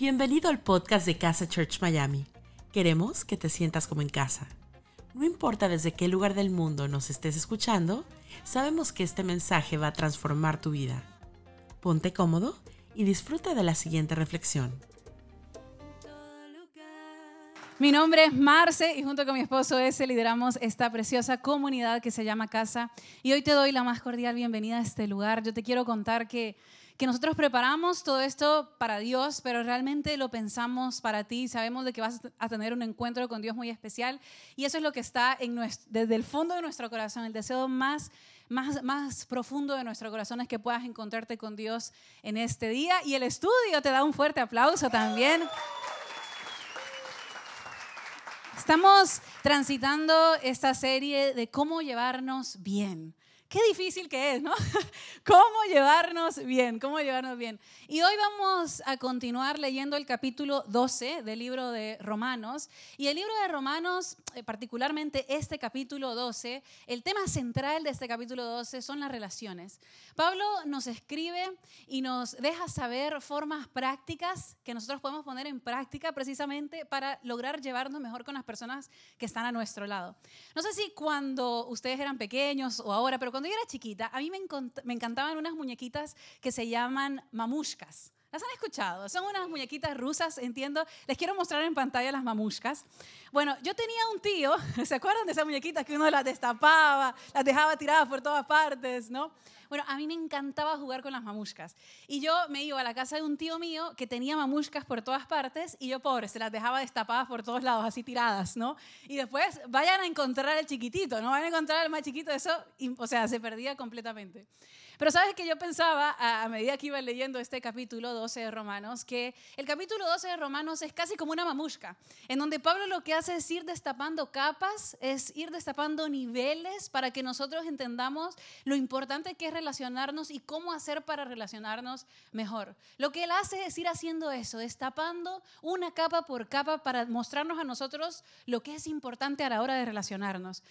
Bienvenido al podcast de Casa Church Miami. Queremos que te sientas como en casa. No importa desde qué lugar del mundo nos estés escuchando, sabemos que este mensaje va a transformar tu vida. Ponte cómodo y disfruta de la siguiente reflexión. Mi nombre es Marce y junto con mi esposo ese lideramos esta preciosa comunidad que se llama Casa. Y hoy te doy la más cordial bienvenida a este lugar. Yo te quiero contar que, que nosotros preparamos todo esto para Dios, pero realmente lo pensamos para ti. Sabemos de que vas a tener un encuentro con Dios muy especial y eso es lo que está desde el fondo de nuestro corazón, el deseo más más, más profundo de nuestro corazón es que puedas encontrarte con Dios en este día. Y el estudio te da un fuerte aplauso también. Estamos transitando esta serie de cómo llevarnos bien. Qué difícil que es, ¿no? ¿Cómo llevarnos bien? ¿Cómo llevarnos bien? Y hoy vamos a continuar leyendo el capítulo 12 del libro de Romanos. Y el libro de Romanos, eh, particularmente este capítulo 12, el tema central de este capítulo 12 son las relaciones. Pablo nos escribe y nos deja saber formas prácticas que nosotros podemos poner en práctica precisamente para lograr llevarnos mejor con las personas que están a nuestro lado. No sé si cuando ustedes eran pequeños o ahora, pero cuando yo era chiquita, a mí me, me encantaban unas muñequitas que se llaman mamushkas. ¿Las han escuchado? Son unas muñequitas rusas, entiendo. Les quiero mostrar en pantalla las mamushkas. Bueno, yo tenía un tío, ¿se acuerdan de esas muñequitas que uno las destapaba, las dejaba tiradas por todas partes, no? Bueno, a mí me encantaba jugar con las mamushkas. Y yo me iba a la casa de un tío mío que tenía mamushkas por todas partes y yo, pobre, se las dejaba destapadas por todos lados, así tiradas, ¿no? Y después vayan a encontrar el chiquitito, ¿no? Vayan a encontrar el más chiquito, eso, o sea, se perdía completamente. Pero sabes que yo pensaba a, medida que iba leyendo este capítulo 12 de Romanos, que el capítulo 12 de Romanos es casi como una mamushka, en donde Pablo lo que hace es ir destapando capas, es ir destapando niveles para que nosotros entendamos lo importante que es relacionarnos y cómo hacer para relacionarnos mejor. Lo que él hace es ir haciendo eso, destapando una capa por capa para mostrarnos a nosotros lo que es importante a la hora de relacionarnos.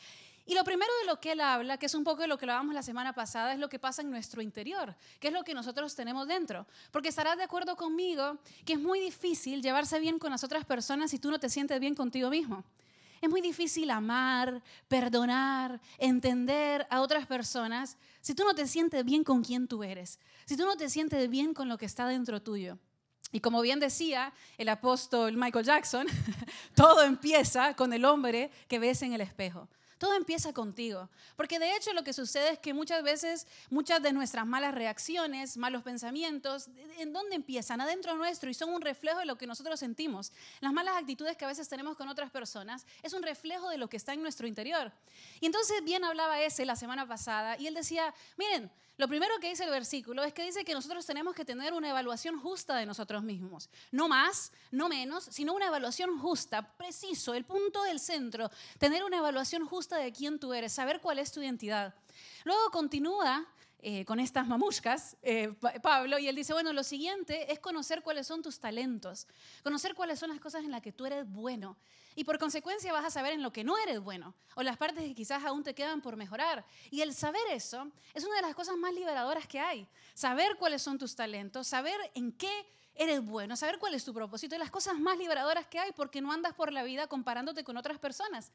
Y lo primero de lo que él habla, que es un poco de lo que hablábamos la semana pasada, es lo que pasa en nuestro interior, que es lo que nosotros tenemos dentro. Porque estarás de acuerdo conmigo que es muy difícil llevarse bien con las otras personas si tú no te sientes bien contigo mismo. Es muy difícil amar, perdonar, entender a otras personas si tú no te sientes bien con quien tú eres, si tú no te sientes bien con lo que está dentro tuyo. Y como bien decía el apóstol Michael Jackson, todo empieza con el hombre que ves en el espejo. Todo empieza contigo. Porque de hecho lo que sucede es que muchas veces, muchas de nuestras malas reacciones, malos pensamientos, ¿en dónde empiezan? Adentro nuestro y son un reflejo de lo que nosotros sentimos. Las malas actitudes que a veces tenemos con otras personas es un reflejo de lo que está en nuestro interior. Y entonces bien hablaba ese la semana pasada y él decía, miren, lo primero que dice el versículo es que dice que nosotros tenemos que tener una evaluación justa de nosotros mismos. No más, no menos, sino una evaluación justa, preciso, el punto del centro. Tener una evaluación justa de quién tú eres, saber cuál es tu identidad. Luego continúa eh, con estas mamushkas, eh, Pablo, y él dice, bueno, lo siguiente es conocer cuáles son tus talentos, conocer cuáles son las cosas en las que tú eres bueno. Y por consecuencia vas a saber en lo que no eres bueno, o las partes que quizás aún te quedan por mejorar. Y el saber eso es una de las cosas más liberadoras que hay. Saber cuáles son tus talentos, saber en qué eres bueno, saber cuál es tu propósito, es las cosas más liberadoras que hay, porque no andas por la vida comparándote con otras personas.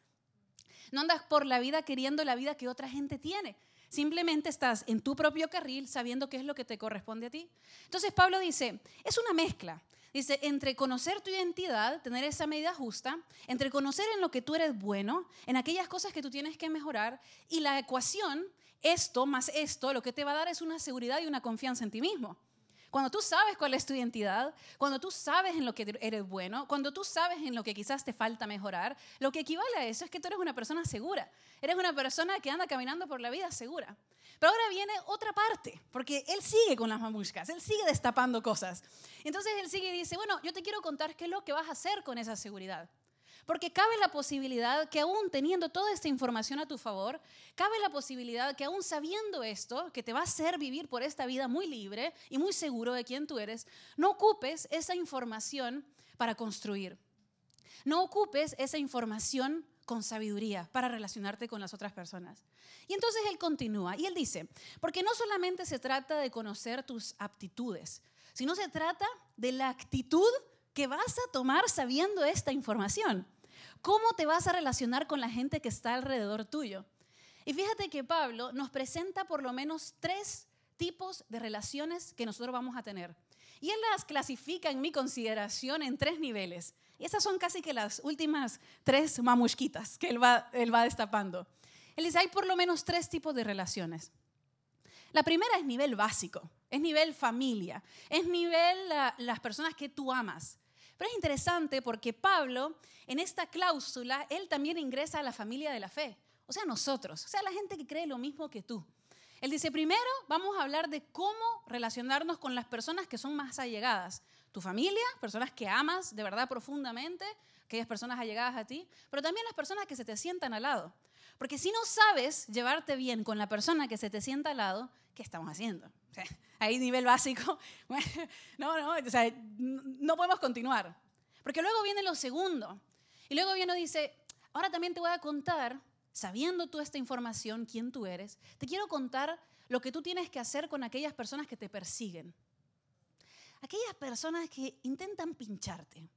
No andas por la vida queriendo la vida que otra gente tiene. Simplemente estás en tu propio carril sabiendo qué es lo que te corresponde a ti. Entonces Pablo dice, es una mezcla. Dice, entre conocer tu identidad, tener esa medida justa, entre conocer en lo que tú eres bueno, en aquellas cosas que tú tienes que mejorar, y la ecuación, esto más esto, lo que te va a dar es una seguridad y una confianza en ti mismo. Cuando tú sabes cuál es tu identidad, cuando tú sabes en lo que eres bueno, cuando tú sabes en lo que quizás te falta mejorar, lo que equivale a eso es que tú eres una persona segura. Eres una persona que anda caminando por la vida segura. Pero ahora viene otra parte, porque él sigue con las mamushkas, él sigue destapando cosas. Entonces él sigue y dice, bueno, yo te quiero contar qué es lo que vas a hacer con esa seguridad. Porque cabe la posibilidad que aún teniendo toda esta información a tu favor, cabe la posibilidad que aún sabiendo esto, que te va a hacer vivir por esta vida muy libre y muy seguro de quién tú eres, no ocupes esa información para construir. No ocupes esa información con sabiduría para relacionarte con las otras personas. Y entonces él continúa y él dice, porque no solamente se trata de conocer tus aptitudes, sino se trata de la actitud que vas a tomar sabiendo esta información. ¿Cómo te vas a relacionar con la gente que está alrededor tuyo? Y fíjate que Pablo nos presenta por lo menos tres tipos de relaciones que nosotros vamos a tener. Y él las clasifica en mi consideración en tres niveles. Y esas son casi que las últimas tres mamusquitas que él va, él va destapando. Él dice, hay por lo menos tres tipos de relaciones. La primera es nivel básico, es nivel familia, es nivel las personas que tú amas. Pero es interesante porque Pablo, en esta cláusula, él también ingresa a la familia de la fe, o sea, nosotros, o sea, la gente que cree lo mismo que tú. Él dice, primero vamos a hablar de cómo relacionarnos con las personas que son más allegadas. Tu familia, personas que amas de verdad profundamente, aquellas personas allegadas a ti, pero también las personas que se te sientan al lado. Porque si no sabes llevarte bien con la persona que se te sienta al lado, ¿qué estamos haciendo? Ahí nivel básico, no, no, no podemos continuar. Porque luego viene lo segundo. Y luego viene dice, ahora también te voy a contar sabiendo tú esta información, quién tú eres, te quiero contar lo que tú tienes que hacer con aquellas personas que te persiguen. Aquellas personas que intentan pincharte.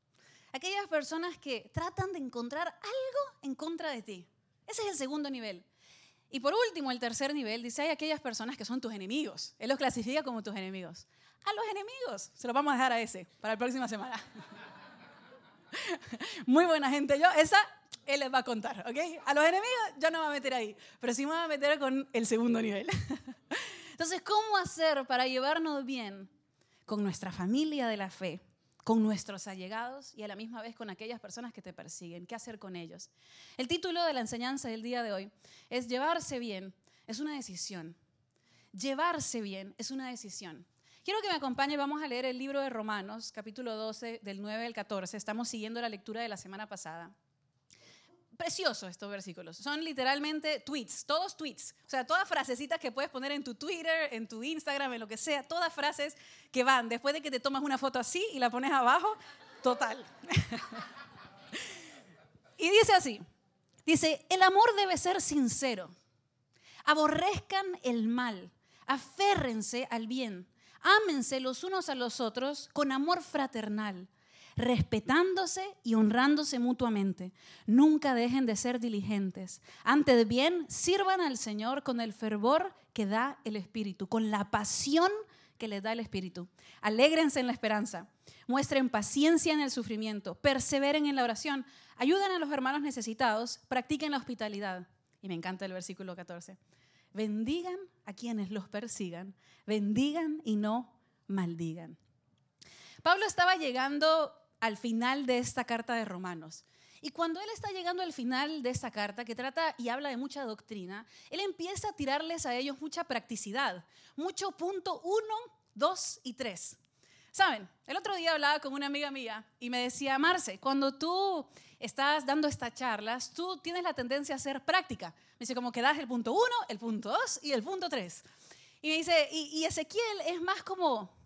Aquellas personas que tratan de encontrar algo en contra de ti. Ese es el segundo nivel. Y por último, el tercer nivel, dice, hay aquellas personas que son tus enemigos. Él los clasifica como tus enemigos. A los enemigos, se los vamos a dejar a ese para la próxima semana. Muy buena gente yo. Esa él les va a contar, ¿ok? A los enemigos yo no me voy a meter ahí, pero sí me voy a meter con el segundo nivel. Entonces, ¿cómo hacer para llevarnos bien con nuestra familia de la fe, con nuestros allegados y a la misma vez con aquellas personas que te persiguen? ¿Qué hacer con ellos? El título de la enseñanza del día de hoy es Llevarse bien es una decisión. Llevarse bien es una decisión. Quiero que me acompañe, vamos a leer el libro de Romanos, capítulo 12, del 9 al 14. Estamos siguiendo la lectura de la semana pasada preciosos estos versículos. Son literalmente tweets, todos tweets. O sea, todas frasecitas que puedes poner en tu Twitter, en tu Instagram, en lo que sea. Todas frases que van después de que te tomas una foto así y la pones abajo. Total. y dice así. Dice, el amor debe ser sincero. Aborrezcan el mal. Aférrense al bien. Ámense los unos a los otros con amor fraternal respetándose y honrándose mutuamente. Nunca dejen de ser diligentes. Antes bien, sirvan al Señor con el fervor que da el Espíritu, con la pasión que les da el Espíritu. Alégrense en la esperanza, muestren paciencia en el sufrimiento, perseveren en la oración, ayuden a los hermanos necesitados, practiquen la hospitalidad. Y me encanta el versículo 14. Bendigan a quienes los persigan, bendigan y no maldigan. Pablo estaba llegando al final de esta carta de Romanos. Y cuando él está llegando al final de esta carta, que trata y habla de mucha doctrina, él empieza a tirarles a ellos mucha practicidad, mucho punto uno, dos y tres. Saben, el otro día hablaba con una amiga mía y me decía, Marce, cuando tú estás dando estas charlas, tú tienes la tendencia a hacer práctica. Me dice, como que das el punto uno, el punto dos y el punto tres. Y me dice, y Ezequiel es más como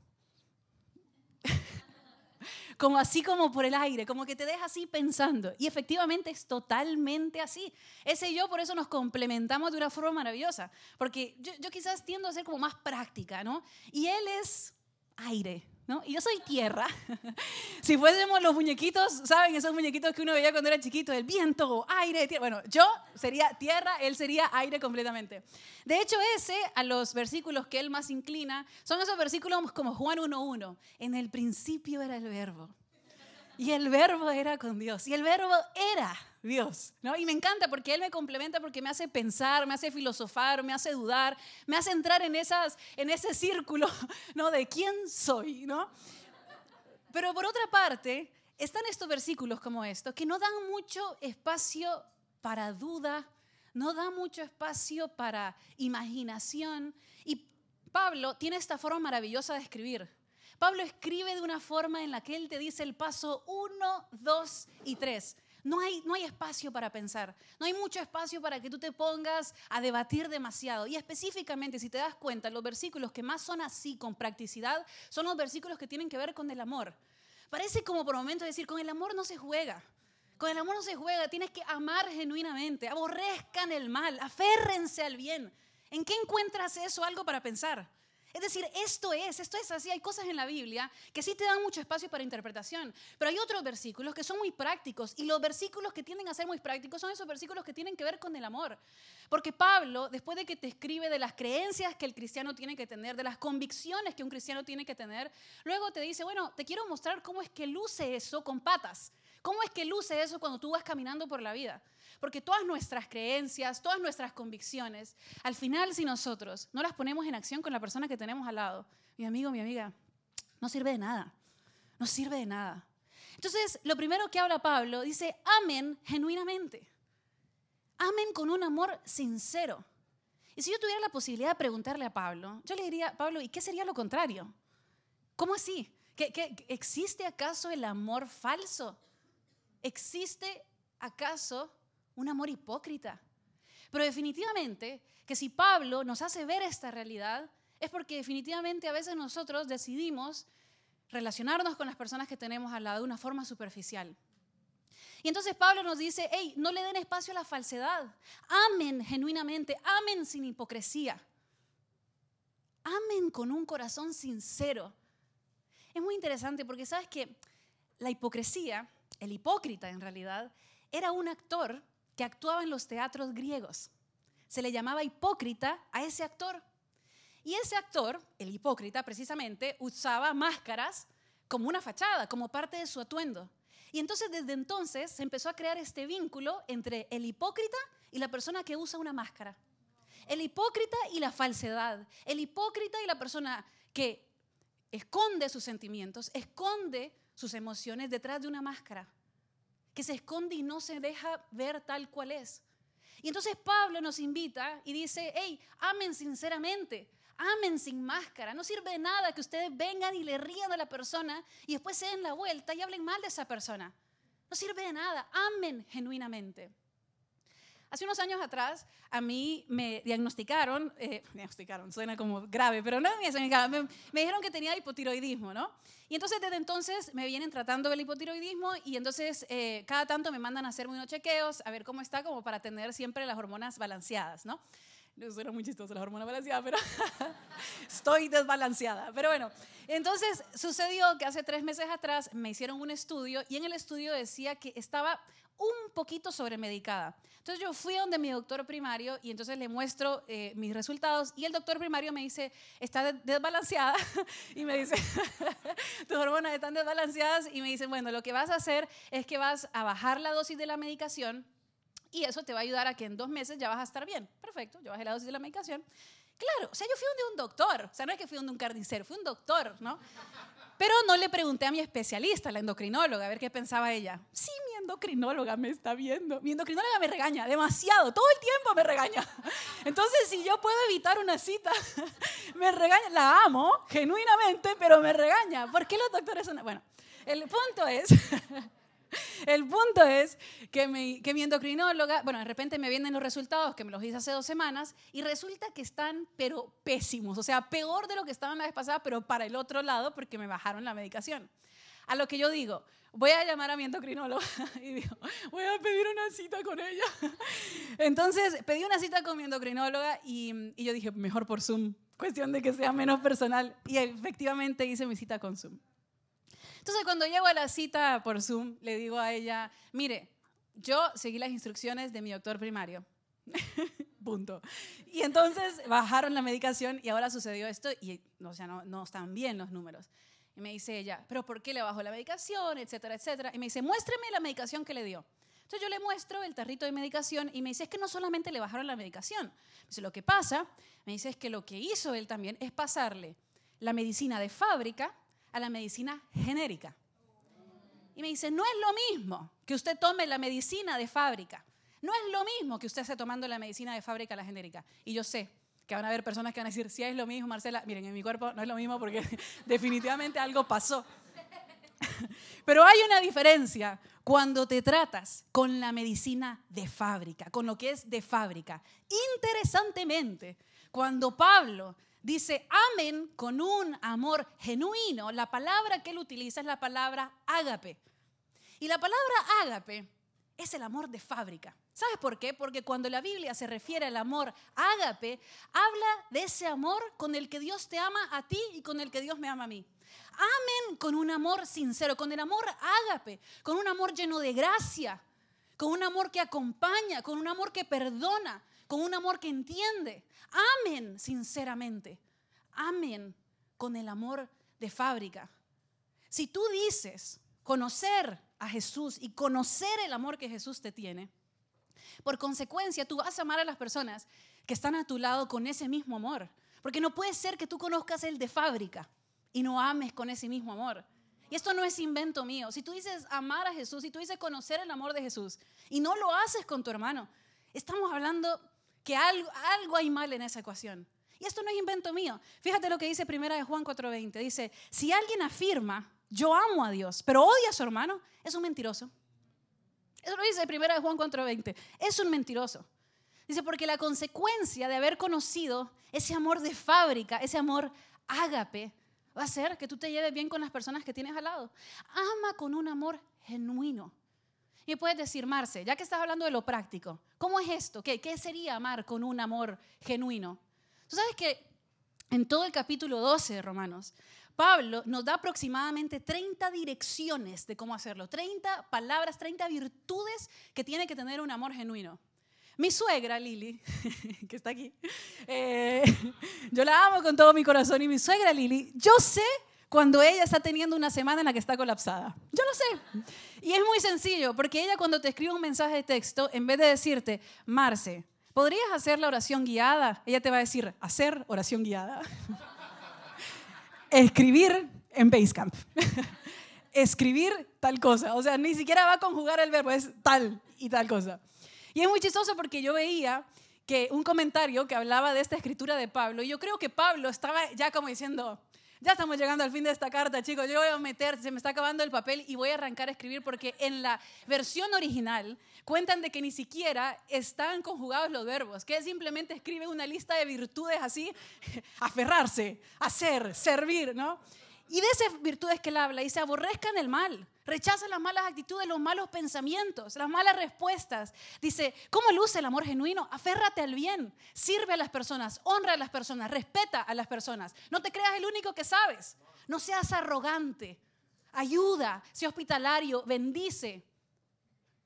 como así como por el aire, como que te deja así pensando. Y efectivamente es totalmente así. Ese yo por eso nos complementamos de una forma maravillosa, porque yo, yo quizás tiendo a ser como más práctica, ¿no? Y él es aire, ¿no? Y yo soy tierra. si fuésemos los muñequitos, ¿saben? Esos muñequitos que uno veía cuando era chiquito, el viento, aire, tierra. Bueno, yo sería tierra, él sería aire completamente. De hecho, ese, a los versículos que él más inclina, son esos versículos como Juan 1.1. En el principio era el verbo. Y el verbo era con Dios. Y el verbo era Dios. ¿no? Y me encanta porque Él me complementa porque me hace pensar, me hace filosofar, me hace dudar, me hace entrar en, esas, en ese círculo ¿no? de quién soy. ¿no? Pero por otra parte, están estos versículos como estos que no dan mucho espacio para duda, no dan mucho espacio para imaginación. Y Pablo tiene esta forma maravillosa de escribir. Pablo escribe de una forma en la que él te dice el paso 1, 2 y 3. No hay, no hay espacio para pensar, no hay mucho espacio para que tú te pongas a debatir demasiado. Y específicamente, si te das cuenta, los versículos que más son así con practicidad son los versículos que tienen que ver con el amor. Parece como por momentos decir, con el amor no se juega. Con el amor no se juega, tienes que amar genuinamente, aborrezcan el mal, aférrense al bien. ¿En qué encuentras eso? Algo para pensar. Es decir, esto es, esto es así. Hay cosas en la Biblia que sí te dan mucho espacio para interpretación, pero hay otros versículos que son muy prácticos y los versículos que tienden a ser muy prácticos son esos versículos que tienen que ver con el amor. Porque Pablo, después de que te escribe de las creencias que el cristiano tiene que tener, de las convicciones que un cristiano tiene que tener, luego te dice, bueno, te quiero mostrar cómo es que luce eso con patas. ¿Cómo es que luce eso cuando tú vas caminando por la vida? Porque todas nuestras creencias, todas nuestras convicciones, al final si nosotros no las ponemos en acción con la persona que tenemos al lado, mi amigo, mi amiga, no sirve de nada. No sirve de nada. Entonces, lo primero que habla Pablo dice, amen genuinamente. Amen con un amor sincero. Y si yo tuviera la posibilidad de preguntarle a Pablo, yo le diría, Pablo, ¿y qué sería lo contrario? ¿Cómo así? ¿Qué, existe acaso el amor falso? ¿Existe acaso un amor hipócrita. Pero definitivamente que si Pablo nos hace ver esta realidad, es porque definitivamente a veces nosotros decidimos relacionarnos con las personas que tenemos al lado de una forma superficial. Y entonces Pablo nos dice, hey, no le den espacio a la falsedad, amen genuinamente, amen sin hipocresía, amen con un corazón sincero. Es muy interesante porque sabes que la hipocresía, el hipócrita en realidad, era un actor que actuaba en los teatros griegos. Se le llamaba hipócrita a ese actor. Y ese actor, el hipócrita precisamente, usaba máscaras como una fachada, como parte de su atuendo. Y entonces desde entonces se empezó a crear este vínculo entre el hipócrita y la persona que usa una máscara. El hipócrita y la falsedad. El hipócrita y la persona que esconde sus sentimientos, esconde sus emociones detrás de una máscara que se esconde y no se deja ver tal cual es. Y entonces Pablo nos invita y dice, hey, amen sinceramente, amen sin máscara. No sirve de nada que ustedes vengan y le rían a la persona y después se den la vuelta y hablen mal de esa persona. No sirve de nada, amen genuinamente. Hace unos años atrás a mí me diagnosticaron, eh, diagnosticaron, suena como grave, pero no me me, dijeron que tenía hipotiroidismo, ¿no? Y entonces desde entonces me vienen tratando del hipotiroidismo y entonces eh, cada tanto me mandan a hacer unos chequeos, a ver cómo está, como para tener siempre las hormonas balanceadas, ¿no? Suena muy chistoso la hormona balanceada, pero estoy desbalanceada. Pero bueno, entonces sucedió que hace tres meses atrás me hicieron un estudio y en el estudio decía que estaba un poquito sobremedicada. Entonces yo fui a donde mi doctor primario y entonces le muestro eh, mis resultados y el doctor primario me dice, está desbalanceada y me dice, tus hormonas están desbalanceadas y me dice, bueno, lo que vas a hacer es que vas a bajar la dosis de la medicación y eso te va a ayudar a que en dos meses ya vas a estar bien. Perfecto, yo bajé la dosis de la medicación. Claro, o sea, yo fui donde un doctor, o sea, no es que fui donde un carnicero, fui un doctor, ¿no? Pero no le pregunté a mi especialista, la endocrinóloga, a ver qué pensaba ella. Sí, mi endocrinóloga me está viendo. Mi endocrinóloga me regaña demasiado, todo el tiempo me regaña. Entonces, si yo puedo evitar una cita, me regaña. La amo, genuinamente, pero me regaña. ¿Por qué los doctores son.? Bueno, el punto es. El punto es que mi, endocrinóloga, bueno, de repente me vienen los resultados que me los hice hace dos semanas y resulta que están, pero pésimos, o sea, peor de lo que estaban la vez pasada, pero para el otro lado porque me bajaron la medicación. A lo que yo digo, voy a llamar a mi endocrinóloga y digo, voy a pedir una cita con ella. Entonces pedí una cita con mi endocrinóloga y, y yo dije, mejor por Zoom, cuestión de que sea menos personal. Y efectivamente hice mi cita con Zoom. Entonces, cuando llego a la cita por Zoom, le digo a ella, mire, yo seguí las instrucciones de mi doctor primario. Punto. Y entonces bajaron la medicación y ahora sucedió esto y o sea, no, no están bien los números. Y me dice ella, pero ¿por qué le bajó la medicación? Etcétera, etcétera. Y me dice, muéstreme la medicación que le dio. Entonces yo le muestro el tarrito de medicación y me dice, es que no solamente le bajaron la medicación. Me dice, lo que pasa, me dice, es que lo que hizo él también es pasarle la medicina de fábrica a la medicina genérica. Y me dice, no es lo mismo que usted tome la medicina de fábrica. No es lo mismo que usted esté tomando la medicina de fábrica a la genérica. Y yo sé que van a haber personas que van a decir, si es lo mismo, Marcela, miren, en mi cuerpo no es lo mismo porque definitivamente algo pasó. Pero hay una diferencia cuando te tratas con la medicina de fábrica, con lo que es de fábrica. Interesantemente, cuando Pablo dice amen con un amor genuino. La palabra que él utiliza es la palabra ágape. Y la palabra ágape es el amor de fábrica. ¿Sabes por qué? Porque cuando la Biblia se refiere al amor ágape, habla de ese amor con el que Dios te ama a ti y con el que Dios me ama a mí. Amen con un amor sincero, con el amor ágape, con un amor lleno de gracia, con un amor que acompaña, con un amor que perdona, con un amor que entiende. Amen sinceramente. Amen con el amor de fábrica. Si tú dices conocer a Jesús y conocer el amor que Jesús te tiene, por consecuencia tú vas a amar a las personas que están a tu lado con ese mismo amor. Porque no puede ser que tú conozcas el de fábrica y no ames con ese mismo amor. Y esto no es invento mío. Si tú dices amar a Jesús, si tú dices conocer el amor de Jesús y no lo haces con tu hermano, estamos hablando que algo, hay mal en esa ecuación. Y esto no es invento mío. Fíjate lo que dice primera de Juan 4:20. Dice, si alguien afirma, yo amo a Dios, pero odia a su hermano, es un mentiroso. Eso lo dice primera de Juan 4:20. Es un mentiroso. Dice, porque la consecuencia de haber conocido ese amor de fábrica, ese amor ágape, va a ser que tú te lleves bien con las personas que tienes al lado. Ama con un amor genuino. Y puedes decir, Marce, ya que estás hablando de lo práctico, ¿cómo es esto? ¿Qué, ¿Qué sería amar con un amor genuino? Tú sabes que en todo el capítulo 12 de Romanos, Pablo nos da aproximadamente 30 direcciones de cómo hacerlo, 30 palabras, 30 virtudes que tiene que tener un amor genuino. Mi suegra, Lili, que está aquí, eh, yo la amo con todo mi corazón y mi suegra, Lili, yo sé cuando ella está teniendo una semana en la que está colapsada. Yo lo sé. Y es muy sencillo, porque ella cuando te escribe un mensaje de texto, en vez de decirte, Marce, ¿podrías hacer la oración guiada? Ella te va a decir, hacer oración guiada. Escribir en Basecamp. Escribir tal cosa. O sea, ni siquiera va a conjugar el verbo, es tal y tal cosa. Y es muy chistoso porque yo veía que un comentario que hablaba de esta escritura de Pablo, y yo creo que Pablo estaba ya como diciendo, ya estamos llegando al fin de esta carta, chicos. Yo voy a meter, se me está acabando el papel y voy a arrancar a escribir porque en la versión original cuentan de que ni siquiera están conjugados los verbos, que simplemente escribe una lista de virtudes así, aferrarse, hacer, servir, ¿no? Y de esas virtudes que él habla, dice, aborrezcan el mal, rechazan las malas actitudes, los malos pensamientos, las malas respuestas. Dice, ¿cómo luce el amor genuino? Aférrate al bien, sirve a las personas, honra a las personas, respeta a las personas. No te creas el único que sabes. No seas arrogante. Ayuda, sea hospitalario, bendice.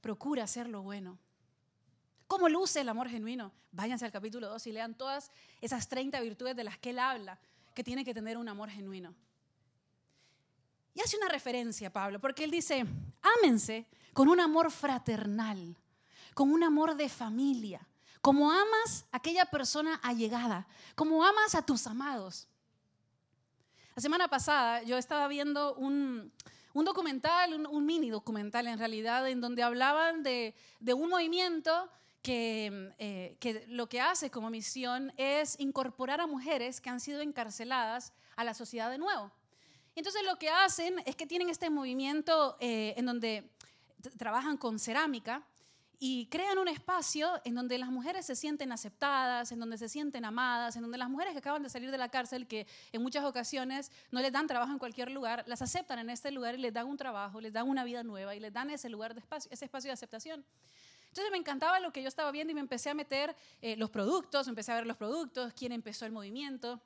Procura hacer lo bueno. ¿Cómo luce el amor genuino? Váyanse al capítulo 2 y lean todas esas 30 virtudes de las que él habla, que tiene que tener un amor genuino. Y hace una referencia, Pablo, porque él dice, ámense con un amor fraternal, con un amor de familia, como amas a aquella persona allegada, como amas a tus amados. La semana pasada yo estaba viendo un, documental, un, mini documental en realidad, en donde hablaban de, un movimiento que, eh, que lo que hace como misión es incorporar a mujeres que han sido encarceladas a la sociedad de nuevo. Entonces lo que hacen es que tienen este movimiento eh, en donde trabajan con cerámica y crean un espacio en donde las mujeres se sienten aceptadas, en donde se sienten amadas, en donde las mujeres que acaban de salir de la cárcel, que en muchas ocasiones no les dan trabajo en cualquier lugar, las aceptan en este lugar y les dan un trabajo, les dan una vida nueva y les dan ese lugar de espacio, ese espacio de aceptación. Entonces me encantaba lo que yo estaba viendo y me empecé a meter eh, los productos, empecé a ver los productos, quién empezó el movimiento.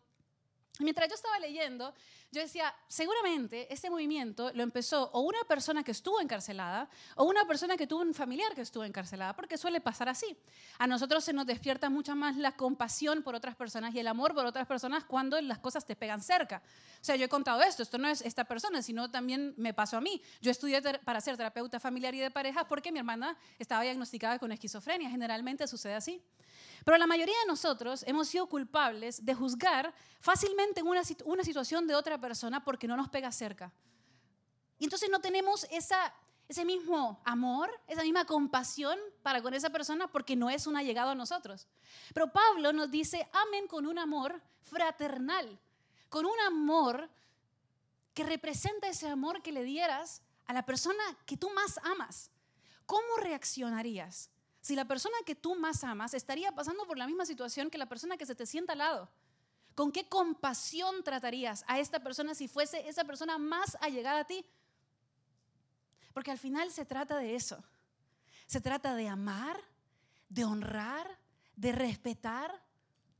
Mientras yo estaba leyendo, yo decía, seguramente este movimiento lo empezó o una persona que estuvo encarcelada o una persona que tuvo un familiar que estuvo encarcelada, porque suele pasar así. A nosotros se nos despierta mucho más la compasión por otras personas y el amor por otras personas cuando las cosas te pegan cerca. O sea, yo he contado esto, esto no es esta persona, sino también me pasó a mí. Yo estudié para ser terapeuta familiar y de pareja porque mi hermana estaba diagnosticada con esquizofrenia. Generalmente sucede así. Pero la mayoría de nosotros hemos sido culpables de juzgar fácilmente una, una situación de otra persona porque no nos pega cerca. Y entonces no tenemos esa, ese mismo amor, esa misma compasión para con esa persona porque no es un allegado a nosotros. Pero Pablo nos dice, amen con un amor fraternal, con un amor que representa ese amor que le dieras a la persona que tú más amas. ¿Cómo reaccionarías si la persona que tú más amas estaría pasando por la misma situación que la persona que se te sienta al lado? ¿Con qué compasión tratarías a esta persona si fuese esa persona más allegada a ti? Porque al final se trata de eso. Se trata de amar, de honrar, de respetar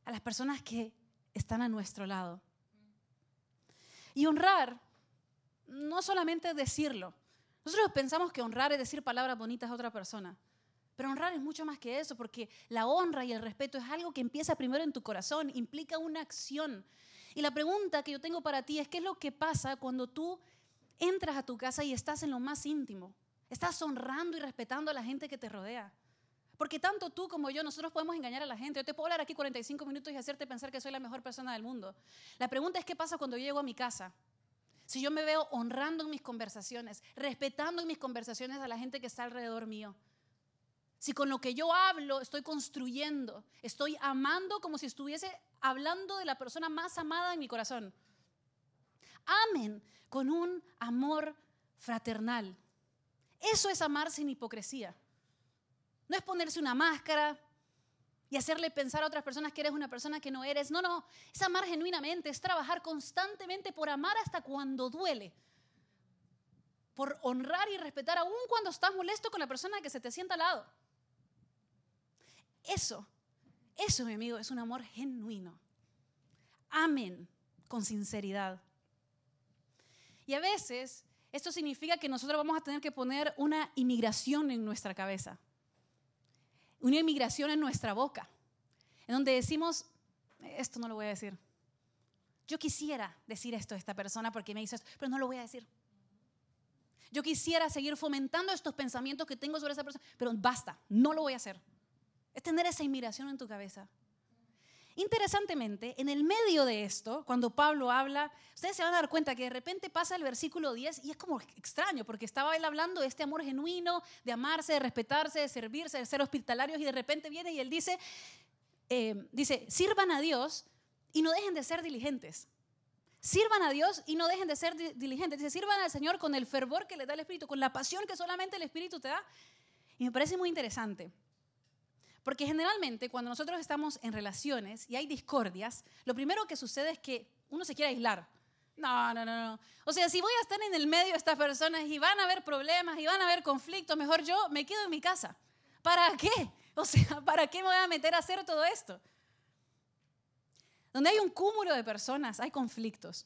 a las personas que están a nuestro lado. Y honrar no solamente decirlo. Nosotros pensamos que honrar es decir palabras bonitas a otra persona. Pero honrar es mucho más que eso, porque la honra y el respeto es algo que empieza primero en tu corazón, implica una acción. Y la pregunta que yo tengo para ti es, ¿qué es lo que pasa cuando tú entras a tu casa y estás en lo más íntimo? Estás honrando y respetando a la gente que te rodea. Porque tanto tú como yo, nosotros podemos engañar a la gente. Yo te puedo hablar aquí 45 minutos y hacerte pensar que soy la mejor persona del mundo. La pregunta es, ¿qué pasa cuando llego a mi casa? Si yo me veo honrando en mis conversaciones, respetando en mis conversaciones a la gente que está alrededor mío. Si con lo que yo hablo estoy construyendo, estoy amando como si estuviese hablando de la persona más amada en mi corazón. Amen con un amor fraternal. Eso es amar sin hipocresía. No es ponerse una máscara y hacerle pensar a otras personas que eres una persona que no eres. No, no, es amar genuinamente, es trabajar constantemente por amar hasta cuando duele. Por honrar y respetar aún cuando estás molesto con la persona que se te sienta al lado. Eso, eso, mi amigo, es un amor genuino. Amen con sinceridad. Y a veces esto significa que nosotros vamos a tener que poner una inmigración en nuestra cabeza una inmigración en nuestra boca, en donde decimos, esto no lo voy a decir. Yo quisiera decir esto a esta persona porque me hizo esto, pero no lo voy a decir. Yo quisiera seguir fomentando estos pensamientos que tengo sobre esa persona, pero basta, no lo voy a hacer. Es tener esa inmigración en tu cabeza. Interesantemente, en el medio de esto, cuando Pablo habla, ustedes se van a dar cuenta que de repente pasa el versículo 10 y es como extraño, porque estaba él hablando de este amor genuino, de amarse, de respetarse, de servirse, de ser hospitalarios, y de repente viene y él dice, eh, dice, sirvan a Dios y no dejen de ser diligentes. Sirvan a Dios y no dejen de ser diligentes. Dice, sirvan al Señor con el fervor que le da el Espíritu, con la pasión que solamente el Espíritu te da. Y me parece muy interesante. Porque generalmente cuando nosotros estamos en relaciones y hay discordias, lo primero que sucede es que uno se quiere aislar. No, no, no, no. O sea, si voy a estar en el medio de estas personas y van a haber problemas y van a haber conflictos, mejor yo me quedo en mi casa. ¿Para qué? O sea, ¿para qué me voy a meter a hacer todo esto? Donde hay un cúmulo de personas, hay conflictos.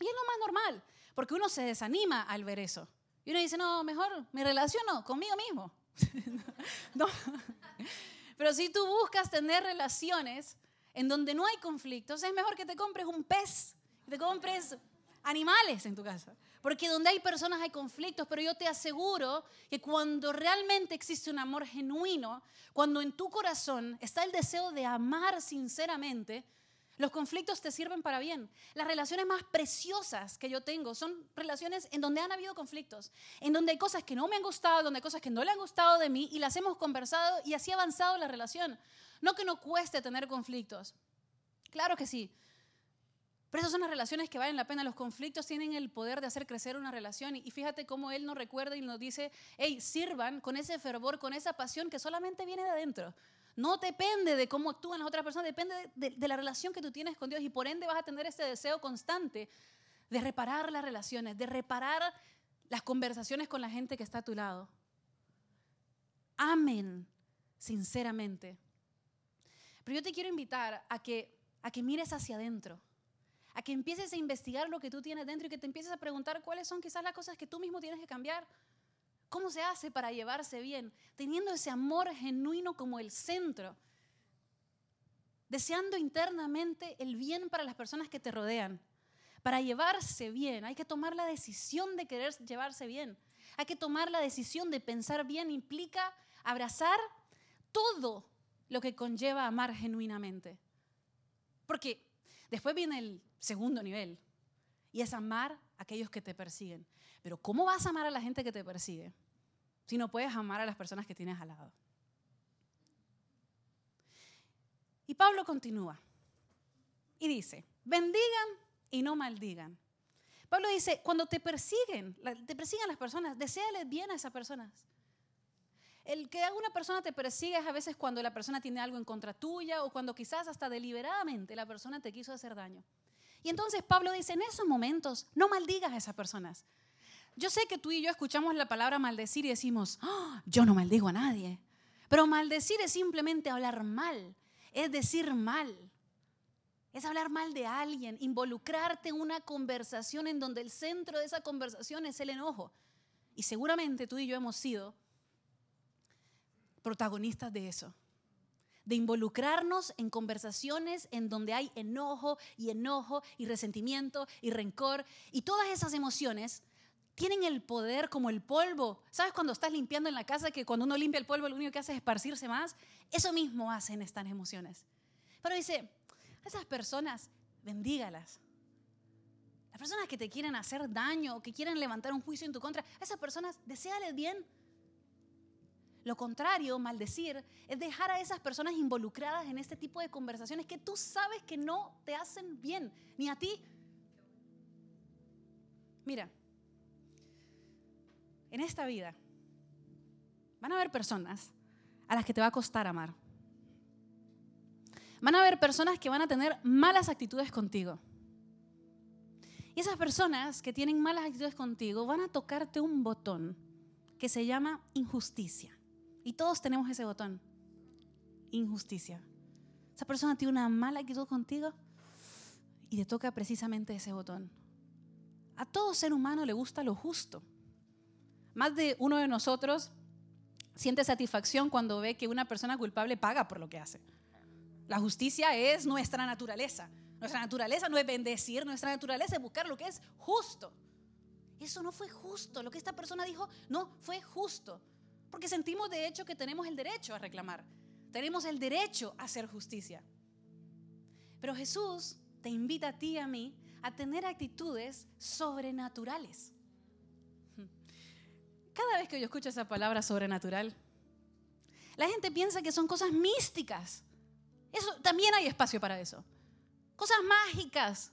Y es lo más normal, porque uno se desanima al ver eso. Y uno dice, no, mejor me relaciono conmigo mismo. no. Pero si tú buscas tener relaciones en donde no hay conflictos, es mejor que te compres un pez, que te compres animales en tu casa. Porque donde hay personas hay conflictos, pero yo te aseguro que cuando realmente existe un amor genuino, cuando en tu corazón está el deseo de amar sinceramente, los conflictos te sirven para bien. Las relaciones más preciosas que yo tengo son relaciones en donde han habido conflictos, en donde hay cosas que no me han gustado, donde hay cosas que no le han gustado de mí y las hemos conversado y así ha avanzado la relación. No que no cueste tener conflictos. Claro que sí. Pero esas son las relaciones que valen la pena. Los conflictos tienen el poder de hacer crecer una relación. Y fíjate cómo Él nos recuerda y nos dice, hey, sirvan con ese fervor, con esa pasión que solamente viene de adentro. No depende de cómo actúan las otras personas, depende de, la relación que tú tienes con Dios y por ende vas a tener ese deseo constante de reparar las relaciones, de reparar las conversaciones con la gente que está a tu lado. Amen sinceramente. Pero yo te quiero invitar a que, a que mires hacia adentro, a que empieces a investigar lo que tú tienes dentro y que te empieces a preguntar cuáles son quizás las cosas que tú mismo tienes que cambiar ¿Cómo se hace para llevarse bien? Teniendo ese amor genuino como el centro. Deseando internamente el bien para las personas que te rodean. Para llevarse bien hay que tomar la decisión de querer llevarse bien. Hay que tomar la decisión de pensar bien. Implica abrazar todo lo que conlleva amar genuinamente. Porque después viene el segundo nivel y es amar aquellos que te persiguen. Pero ¿cómo vas a amar a la gente que te persigue si no puedes amar a las personas que tienes al lado? Y Pablo continúa y dice, bendigan y no maldigan. Pablo dice, cuando te persiguen, te persiguen las personas, deséales bien a esas personas. El que una persona te persigue es a veces cuando la persona tiene algo en contra tuya o cuando quizás hasta deliberadamente la persona te quiso hacer daño. Y entonces Pablo dice, en esos momentos no maldigas a esas personas. Yo sé que tú y yo escuchamos la palabra maldecir y decimos, "Ah, yo no maldigo a nadie. Pero maldecir es simplemente hablar mal, es decir mal. Es hablar mal de alguien, involucrarte en una conversación en donde el centro de esa conversación es el enojo. Y seguramente tú y yo hemos sido protagonistas de eso. De involucrarnos en conversaciones en donde hay enojo y enojo y resentimiento y rencor. Y todas esas emociones tienen el poder como el polvo. ¿Sabes cuando estás limpiando en la casa que cuando uno limpia el polvo lo único que hace es esparcirse más? Eso mismo hacen estas emociones. Pero dice, a esas personas, bendígalas. Las personas que te quieren hacer daño o que quieren levantar un juicio en tu contra, a esas personas, deséales bien. Lo contrario, maldecir, es dejar a esas personas involucradas en este tipo de conversaciones que tú sabes que no te hacen bien, ni a ti. Mira, en esta vida van a haber personas a las que te va a costar amar. Van a haber personas que van a tener malas actitudes contigo. Y esas personas que tienen malas actitudes contigo van a tocarte un botón que se llama injusticia. Y todos tenemos ese botón. Injusticia. Esa persona tiene una mala actitud contigo y te toca precisamente ese botón. A todo ser humano le gusta lo justo. Más de uno de nosotros siente satisfacción cuando ve que una persona culpable paga por lo que hace. La justicia es nuestra naturaleza. Nuestra naturaleza no es bendecir, nuestra naturaleza es buscar lo que es justo. Eso no fue justo. Lo que esta persona dijo no fue justo. Porque sentimos de hecho que tenemos el derecho a reclamar. Tenemos el derecho a hacer justicia. Pero Jesús te invita a ti y a mí a tener actitudes sobrenaturales. Cada vez que yo escucho esa palabra sobrenatural, la gente piensa que son cosas místicas. Eso también hay espacio para eso. Cosas mágicas.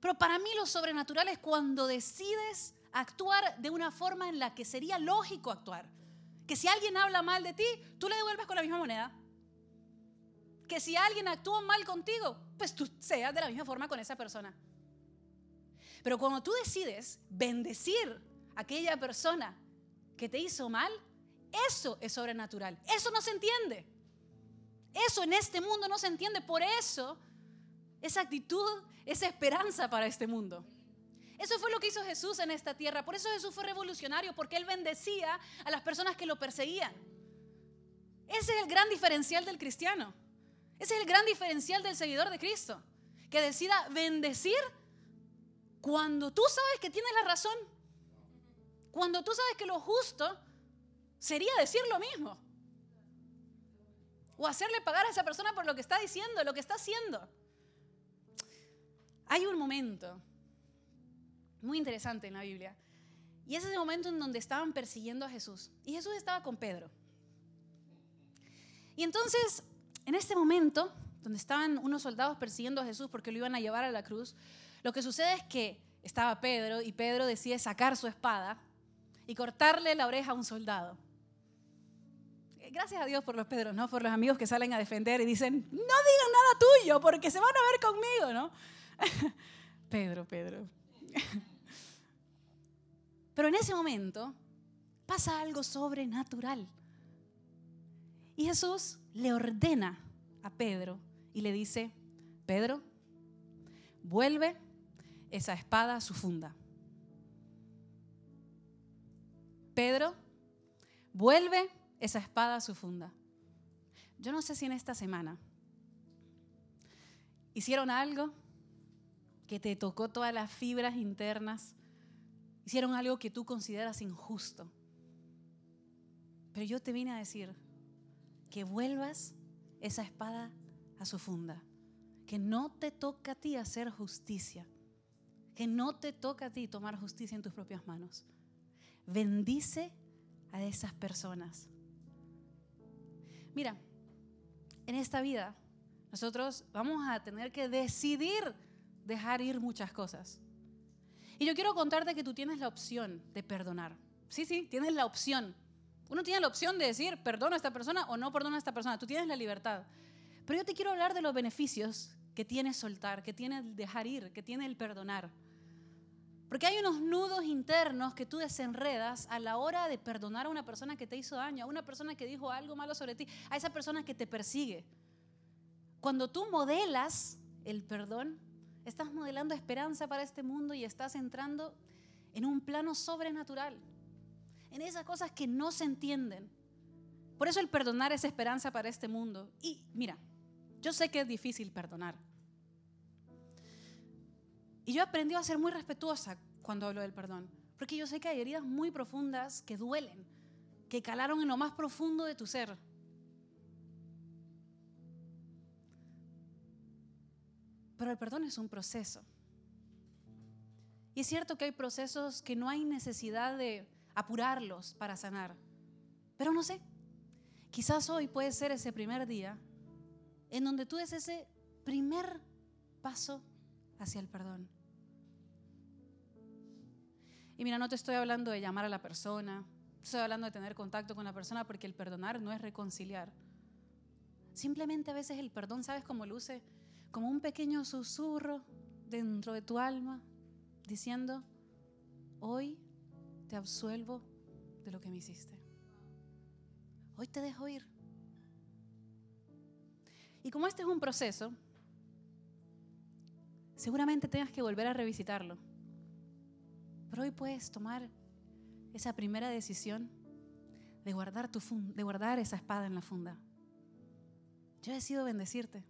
Pero para mí lo sobrenatural es cuando decides actuar de una forma en la que sería lógico actuar. Que si alguien habla mal de ti, tú le devuelves con la misma moneda. Que si alguien actúa mal contigo, pues tú seas de la misma forma con esa persona. Pero cuando tú decides bendecir a aquella persona que te hizo mal, eso es sobrenatural. Eso no se entiende. Eso en este mundo no se entiende. Por eso, esa actitud es esperanza para este mundo. Eso fue lo que hizo Jesús en esta tierra. Por eso Jesús fue revolucionario, porque Él bendecía a las personas que lo perseguían. Ese es el gran diferencial del cristiano. Ese es el gran diferencial del seguidor de Cristo. Que decida bendecir cuando tú sabes que tienes la razón. Cuando tú sabes que lo justo sería decir lo mismo. O hacerle pagar a esa persona por lo que está diciendo, lo que está haciendo. Hay un momento muy interesante en la Biblia. Y ese es el momento en donde estaban persiguiendo a Jesús. Y Jesús estaba con Pedro. Y entonces, en este momento, donde estaban unos soldados persiguiendo a Jesús porque lo iban a llevar a la cruz, lo que sucede es que estaba Pedro y Pedro decide sacar su espada y cortarle la oreja a un soldado. Gracias a Dios por los Pedros, ¿no? Por los amigos que salen a defender y dicen, no digan nada tuyo porque se van a ver conmigo, ¿no? Pedro, Pedro. Pero en ese momento pasa algo sobrenatural. Y Jesús le ordena a Pedro y le dice, Pedro, vuelve esa espada a su funda. Pedro, vuelve esa espada a su funda. Yo no sé si en esta semana hicieron algo que te tocó todas las fibras internas, hicieron algo que tú consideras injusto. Pero yo te vine a decir que vuelvas esa espada a su funda, que no te toca a ti hacer justicia, que no te toca a ti tomar justicia en tus propias manos. Bendice a esas personas. Mira, en esta vida nosotros vamos a tener que decidir dejar ir muchas cosas. Y yo quiero contarte que tú tienes la opción de perdonar. Sí, sí, tienes la opción. Uno tiene la opción de decir, perdono a esta persona o no perdono a esta persona. Tú tienes la libertad. Pero yo te quiero hablar de los beneficios que tiene soltar, que tiene dejar ir, que tiene el perdonar. Porque hay unos nudos internos que tú desenredas a la hora de perdonar a una persona que te hizo daño, a una persona que dijo algo malo sobre ti, a esa persona que te persigue. Cuando tú modelas el perdón, estás modelando esperanza para este mundo y estás entrando en un plano sobrenatural, en esas cosas que no se entienden. Por eso el perdonar es esperanza para este mundo. Y mira, yo sé que es difícil perdonar. Y yo he aprendido a ser muy respetuosa cuando hablo del perdón, porque yo sé que hay heridas muy profundas que duelen, que calaron en lo más profundo de tu ser. Pero el perdón es un proceso. Y es cierto que hay procesos que no hay necesidad de apurarlos para sanar. Pero no sé, quizás hoy puede ser ese primer día en donde tú des ese primer paso hacia el perdón. Y mira, no te estoy hablando de llamar a la persona, estoy hablando de tener contacto con la persona porque el perdonar no es reconciliar. Simplemente a veces el perdón, ¿sabes cómo luce? Como un pequeño susurro dentro de tu alma diciendo, hoy te absuelvo de lo que me hiciste. Hoy te dejo ir. Y como este es un proceso, seguramente tengas que volver a revisitarlo. Pero hoy puedes tomar esa primera decisión de guardar, esa espada en la funda. Yo decido bendecirte.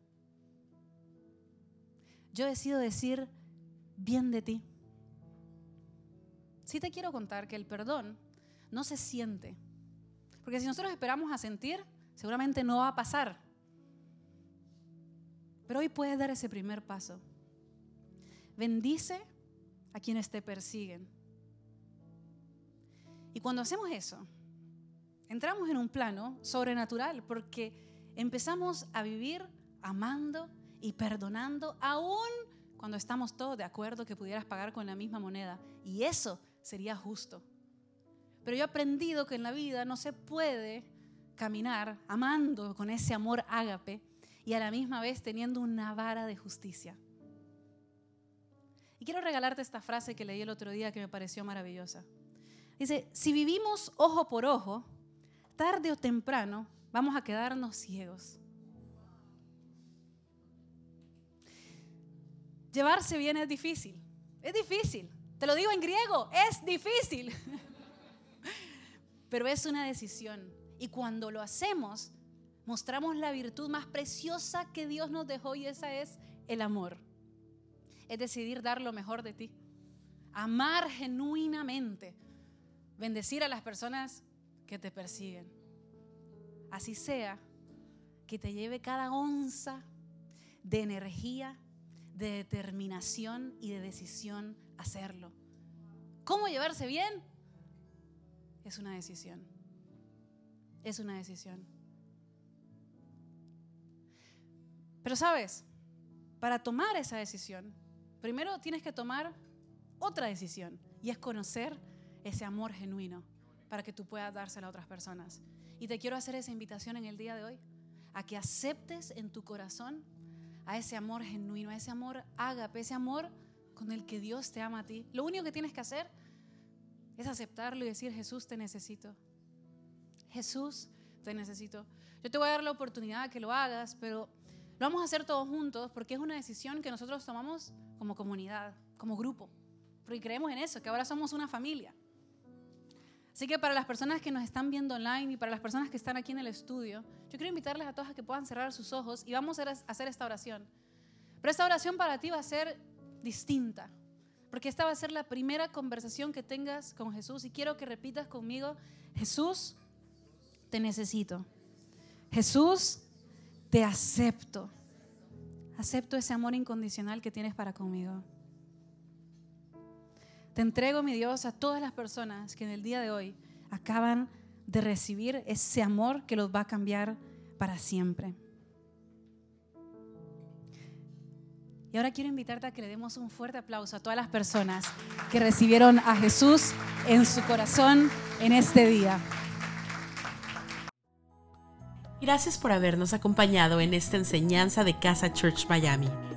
Yo decido decir bien de ti. Sí te quiero contar que el perdón no se siente. Porque si nosotros esperamos a sentir, seguramente no va a pasar. Pero hoy puedes dar ese primer paso. Bendice a quienes te persiguen. Y cuando hacemos eso, entramos en un plano sobrenatural porque empezamos a vivir amando y perdonando aún cuando estamos todos de acuerdo que pudieras pagar con la misma moneda. Y eso sería justo. Pero yo he aprendido que en la vida no se puede caminar amando con ese amor ágape y a la misma vez teniendo una vara de justicia. Y quiero regalarte esta frase que leí el otro día que me pareció maravillosa. Dice, si vivimos ojo por ojo, tarde o temprano vamos a quedarnos ciegos. Llevarse bien es difícil, es difícil. Te lo digo en griego, es difícil. Pero es una decisión. Y cuando lo hacemos, mostramos la virtud más preciosa que Dios nos dejó y esa es el amor. Es decidir dar lo mejor de ti. Amar genuinamente. Bendecir a las personas que te persiguen. Así sea que te lleve cada onza de energía, de determinación y de decisión hacerlo. ¿Cómo llevarse bien? Es una decisión. Es una decisión. Pero sabes, para tomar esa decisión, primero tienes que tomar otra decisión y es conocer ese amor genuino para que tú puedas dárselo a otras personas. Y te quiero hacer esa invitación en el día de hoy, a que aceptes en tu corazón a ese amor genuino, a ese amor ágape, ese amor con el que Dios te ama a ti. Lo único que tienes que hacer es aceptarlo y decir, Jesús, te necesito. Jesús, te necesito. Yo te voy a dar la oportunidad de que lo hagas, pero lo vamos a hacer todos juntos porque es una decisión que nosotros tomamos como comunidad, como grupo. Porque creemos en eso, que ahora somos una familia. Así que para las personas que nos están viendo online y para las personas que están aquí en el estudio, yo quiero invitarles a todos a que puedan cerrar sus ojos y vamos a hacer esta oración. Pero esta oración para ti va a ser distinta, porque esta va a ser la primera conversación que tengas con Jesús y quiero que repitas conmigo, Jesús, te necesito. Jesús, te acepto. Acepto ese amor incondicional que tienes para conmigo. Te entrego, mi Dios, a todas las personas que en el día de hoy acaban de recibir ese amor que los va a cambiar para siempre. Y ahora quiero invitarte a que le demos un fuerte aplauso a todas las personas que recibieron a Jesús en su corazón en este día. Gracias por habernos acompañado en esta enseñanza de Casa Church Miami.